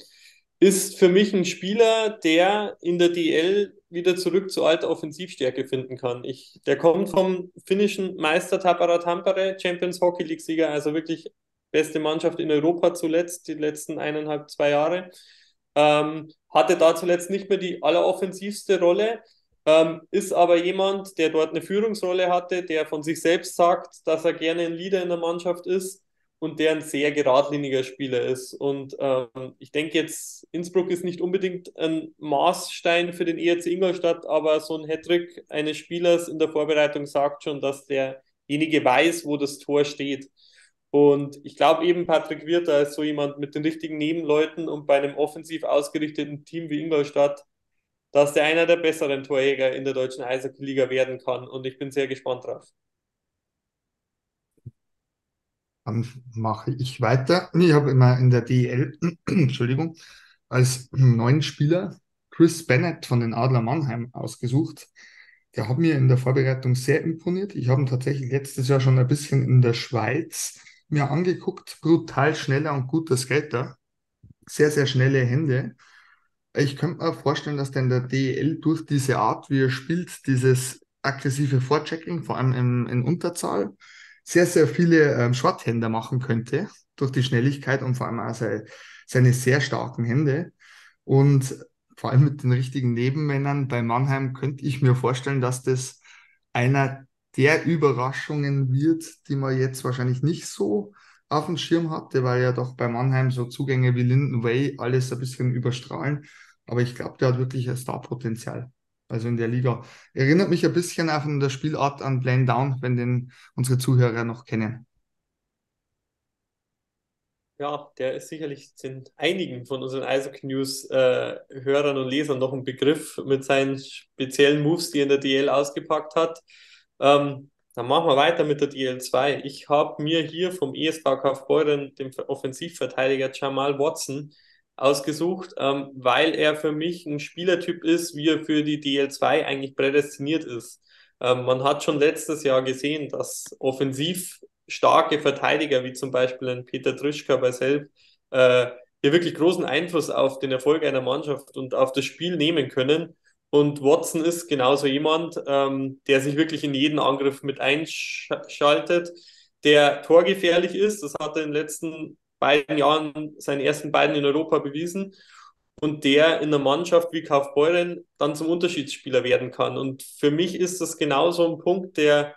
ist für mich ein Spieler, der in der DL wieder zurück zu alter Offensivstärke finden kann. Ich, der kommt vom finnischen Meister Tapara Tampere, Champions Hockey League Sieger, also wirklich beste Mannschaft in Europa zuletzt, die letzten eineinhalb, zwei Jahre. Ähm, hatte da zuletzt nicht mehr die alleroffensivste Rolle, ähm, ist aber jemand, der dort eine Führungsrolle hatte, der von sich selbst sagt, dass er gerne ein Leader in der Mannschaft ist und der ein sehr geradliniger Spieler ist. Und ähm, ich denke jetzt, Innsbruck ist nicht unbedingt ein Maßstein für den ERC Ingolstadt, aber so ein Hattrick eines Spielers in der Vorbereitung sagt schon, dass derjenige weiß, wo das Tor steht. Und ich glaube eben, Patrick Wirter ist so jemand mit den richtigen Nebenleuten und bei einem offensiv ausgerichteten Team wie Ingolstadt, dass der einer der besseren Torjäger in der deutschen Eishockey-Liga werden kann. Und ich bin sehr gespannt drauf. Dann mache ich weiter. Ich habe immer in der DL, Entschuldigung, als neuen Spieler Chris Bennett von den Adler Mannheim ausgesucht. Der hat mir in der Vorbereitung sehr imponiert. Ich habe ihn tatsächlich letztes Jahr schon ein bisschen in der Schweiz mir angeguckt. Brutal schneller und guter Skater. Sehr, sehr schnelle Hände. Ich könnte mir vorstellen, dass der in der DEL durch diese Art, wie er spielt, dieses aggressive Vorchecking, vor allem in, in Unterzahl, sehr, sehr viele ähm, Shorthänder machen könnte durch die Schnelligkeit und vor allem auch seine, seine sehr starken Hände. Und vor allem mit den richtigen Nebenmännern bei Mannheim könnte ich mir vorstellen, dass das einer der Überraschungen wird, die man jetzt wahrscheinlich nicht so auf dem Schirm hatte, weil ja doch bei Mannheim so Zugänge wie Linden Way alles ein bisschen überstrahlen. Aber ich glaube, der hat wirklich ein Starpotenzial. Also in der Liga. Erinnert mich ein bisschen auch in der Spielart an Blaine Down, wenn den unsere Zuhörer noch kennen. Ja, der ist sicherlich sind einigen von unseren Eishockey News äh, und Lesern noch ein Begriff mit seinen speziellen Moves, die er in der DL ausgepackt hat. Ähm, dann machen wir weiter mit der DL2. Ich habe mir hier vom ESK Kaufbeuren, dem Offensivverteidiger Jamal Watson, ausgesucht, ähm, weil er für mich ein Spielertyp ist, wie er für die DL2 eigentlich prädestiniert ist. Ähm, man hat schon letztes Jahr gesehen, dass offensiv starke Verteidiger, wie zum Beispiel ein Peter Trischka bei Selb, äh, hier wirklich großen Einfluss auf den Erfolg einer Mannschaft und auf das Spiel nehmen können. Und Watson ist genauso jemand, ähm, der sich wirklich in jeden Angriff mit einschaltet, der torgefährlich ist. Das hat er in den letzten beiden Jahren, seinen ersten beiden in Europa bewiesen. Und der in einer Mannschaft wie Kaufbeuren dann zum Unterschiedsspieler werden kann. Und für mich ist das genauso ein Punkt, der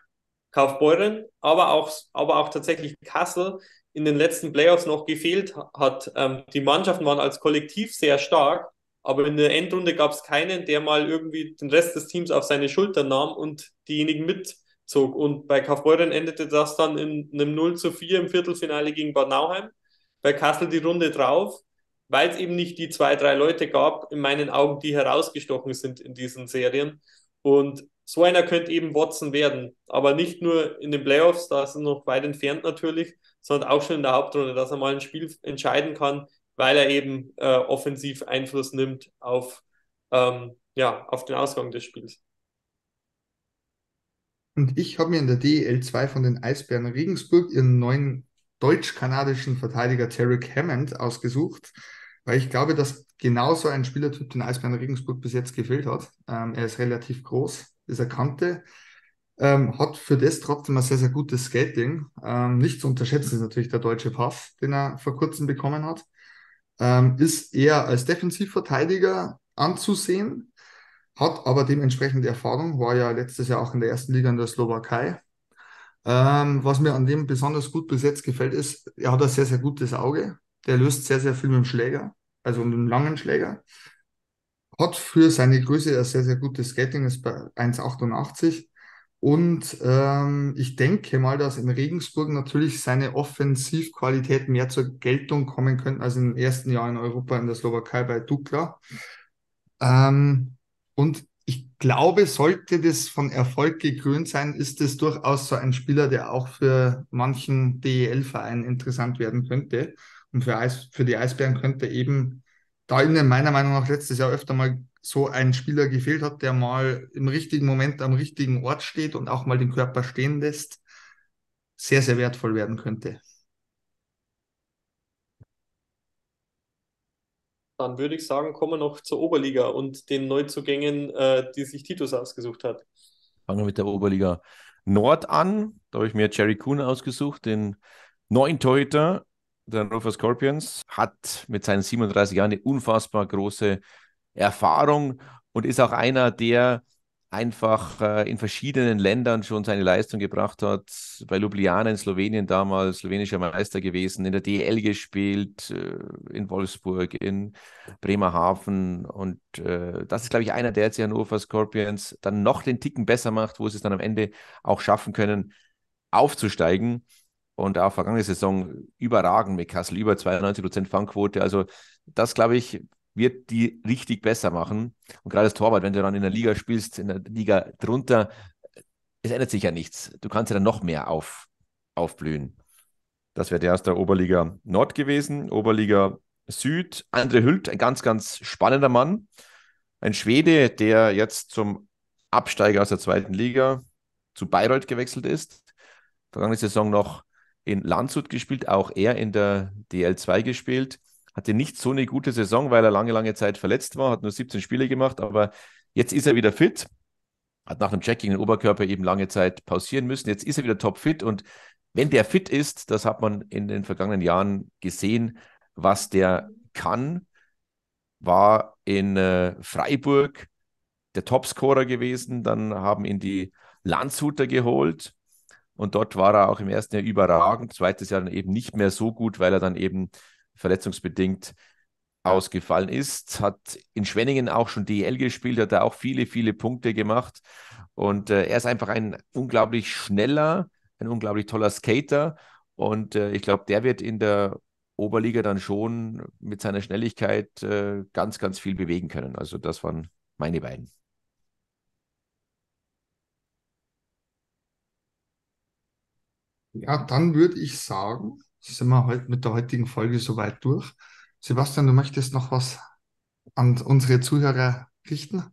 Kaufbeuren, aber auch, aber auch tatsächlich Kassel in den letzten Playoffs noch gefehlt hat. Ähm, die Mannschaften waren als Kollektiv sehr stark, aber in der Endrunde gab es keinen, der mal irgendwie den Rest des Teams auf seine Schultern nahm und diejenigen mitzog. Und bei Kaufbeuren endete das dann in einem 0 zu 4 im Viertelfinale gegen Bad Nauheim. Bei Kassel die Runde drauf, weil es eben nicht die zwei, drei Leute gab, in meinen Augen, die herausgestochen sind in diesen Serien. Und so einer könnte eben Watson werden. Aber nicht nur in den Playoffs, da ist er noch weit entfernt natürlich, sondern auch schon in der Hauptrunde, dass er mal ein Spiel entscheiden kann, weil er eben äh, offensiv Einfluss nimmt auf, ähm, ja, auf den Ausgang des Spiels. Und ich habe mir in der DEL 2 von den Eisbären Regensburg ihren neuen deutsch-kanadischen Verteidiger Tarek Hammond ausgesucht, weil ich glaube, dass genauso ein Spielertyp den Eisbären Regensburg bis jetzt gefehlt hat. Ähm, er ist relativ groß, ist er kannte, ähm, hat für das trotzdem ein sehr, sehr gutes Skating. Ähm, nicht zu unterschätzen ist natürlich der deutsche Pass, den er vor kurzem bekommen hat ähm, ist eher als Defensivverteidiger anzusehen, hat aber dementsprechend Erfahrung, war ja letztes Jahr auch in der ersten Liga in der Slowakei. Ähm, was mir an dem besonders gut bis jetzt gefällt, ist, er hat ein sehr, sehr gutes Auge. Der löst sehr, sehr viel mit dem Schläger, also mit dem langen Schläger. Hat für seine Größe ein sehr, sehr gutes Skating, ist bei 1,88. Und ähm, ich denke mal, dass in Regensburg natürlich seine Offensivqualität mehr zur Geltung kommen könnten als im ersten Jahr in Europa in der Slowakei bei Dukla. Ähm, und glaube, sollte das von Erfolg gekrönt sein, ist es durchaus so ein Spieler, der auch für manchen DEL-Verein interessant werden könnte. Und für, Eis, für die Eisbären könnte eben da ihnen meiner Meinung nach letztes Jahr öfter mal so ein Spieler gefehlt hat, der mal im richtigen Moment am richtigen Ort steht und auch mal den Körper stehen lässt, sehr, sehr wertvoll werden könnte. Dann würde ich sagen, kommen wir noch zur Oberliga und den Neuzugängen, äh, die sich Titus ausgesucht hat. Fangen wir mit der Oberliga Nord an. Da habe ich mir Jerry Kuhn ausgesucht, den neuen Torhüter der Hannover Scorpions. Hat mit seinen 37 Jahren eine unfassbar große Erfahrung und ist auch einer, der einfach äh, in verschiedenen Ländern schon seine Leistung gebracht hat. Bei Ljubljana in Slowenien damals slowenischer Meister gewesen, in der DL gespielt, äh, in Wolfsburg, in Bremerhaven. Und äh, das ist, glaube ich, einer, der jetzt die Hannover Scorpions dann noch den Ticken besser macht, wo sie es dann am Ende auch schaffen können, aufzusteigen. Und auch vergangene Saison überragend mit Kassel, über 92% Fangquote. Also das, glaube ich, wird die richtig besser machen. Und gerade als Torwart, wenn du dann in der Liga spielst, in der Liga drunter, es ändert sich ja nichts. Du kannst ja dann noch mehr auf, aufblühen. Das wäre der aus der Oberliga Nord gewesen. Oberliga Süd, André Hült, ein ganz, ganz spannender Mann. Ein Schwede, der jetzt zum Absteiger aus der zweiten Liga zu Bayreuth gewechselt ist. Vergangene Saison noch in Landshut gespielt, auch er in der DL2 gespielt hatte nicht so eine gute Saison, weil er lange, lange Zeit verletzt war, hat nur 17 Spiele gemacht, aber jetzt ist er wieder fit, hat nach dem Checking den Oberkörper eben lange Zeit pausieren müssen. Jetzt ist er wieder topfit und wenn der fit ist, das hat man in den vergangenen Jahren gesehen, was der kann, war in äh, Freiburg der Topscorer gewesen. Dann haben ihn die Landshuter geholt. Und dort war er auch im ersten Jahr überragend. Zweites Jahr dann eben nicht mehr so gut, weil er dann eben verletzungsbedingt ausgefallen ist. Hat in Schwenningen auch schon DL gespielt, hat da auch viele, viele Punkte gemacht. Und äh, er ist einfach ein unglaublich schneller, ein unglaublich toller Skater. Und äh, ich glaube, der wird in der Oberliga dann schon mit seiner Schnelligkeit äh, ganz, ganz viel bewegen können. Also das waren meine beiden. Ja, dann würde ich sagen, sind wir heute mit der heutigen Folge soweit durch. Sebastian, du möchtest noch was an unsere Zuhörer richten?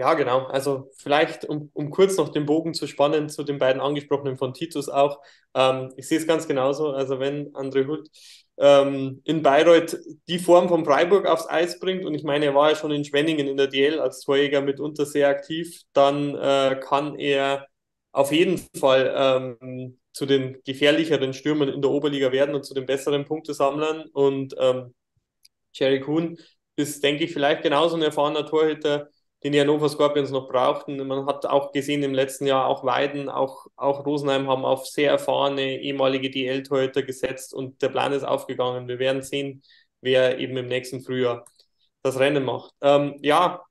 Ja, genau. Also vielleicht, um, um kurz noch den Bogen zu spannen zu den beiden angesprochenen von Titus auch. Ähm, ich sehe es ganz genauso. Also wenn André Hult ähm, in Bayreuth die Form von Freiburg aufs Eis bringt, und ich meine, er war ja schon in Schwenningen in der DL als Torjäger mitunter sehr aktiv, dann äh, kann er auf jeden Fall ähm, zu den gefährlicheren Stürmern in der Oberliga werden und zu den besseren Punktesammlern. Und ähm, Jerry Kuhn ist, denke ich, vielleicht genauso ein erfahrener Torhüter, den die Hannover Scorpions noch brauchten. Man hat auch gesehen im letzten Jahr, auch Weiden, auch, auch Rosenheim haben auf sehr erfahrene ehemalige DL-Torhüter gesetzt und der Plan ist aufgegangen. Wir werden sehen, wer eben im nächsten Frühjahr das Rennen macht. Ähm, ja,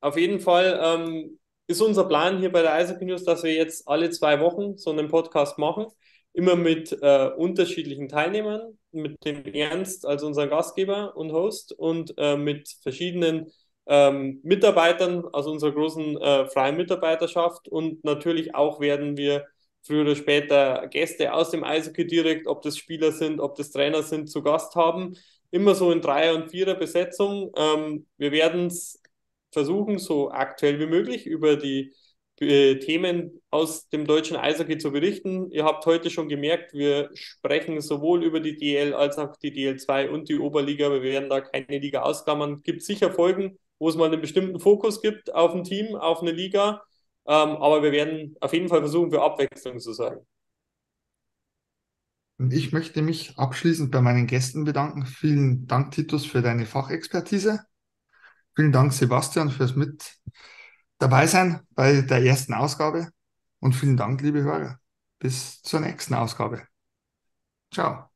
auf jeden Fall ähm, ist unser Plan hier bei der Eishockey News, dass wir jetzt alle zwei Wochen so einen Podcast machen, immer mit äh, unterschiedlichen Teilnehmern, mit dem Ernst als unser Gastgeber und Host und äh, mit verschiedenen ähm, Mitarbeitern aus unserer großen äh, freien Mitarbeiterschaft und natürlich auch werden wir früher oder später Gäste aus dem Eishockey direkt, ob das Spieler sind, ob das Trainer sind, zu Gast haben. Immer so in Dreier- und Vierer-Besetzung. Ähm, wir werden es versuchen, so aktuell wie möglich über die äh, Themen aus dem deutschen Eishockey zu berichten. Ihr habt heute schon gemerkt, wir sprechen sowohl über die DL als auch die DL2 und die Oberliga. Wir werden da keine Liga ausklammern. Es gibt sicher Folgen, wo es mal einen bestimmten Fokus gibt auf ein Team, auf eine Liga. Ähm, aber wir werden auf jeden Fall versuchen, für Abwechslung zu sorgen. Und ich möchte mich abschließend bei meinen Gästen bedanken. Vielen Dank, Titus, für deine Fachexpertise. Vielen Dank, Sebastian, fürs Mit dabei sein bei der ersten Ausgabe. Und vielen Dank, liebe Hörer. Bis zur nächsten Ausgabe. Ciao.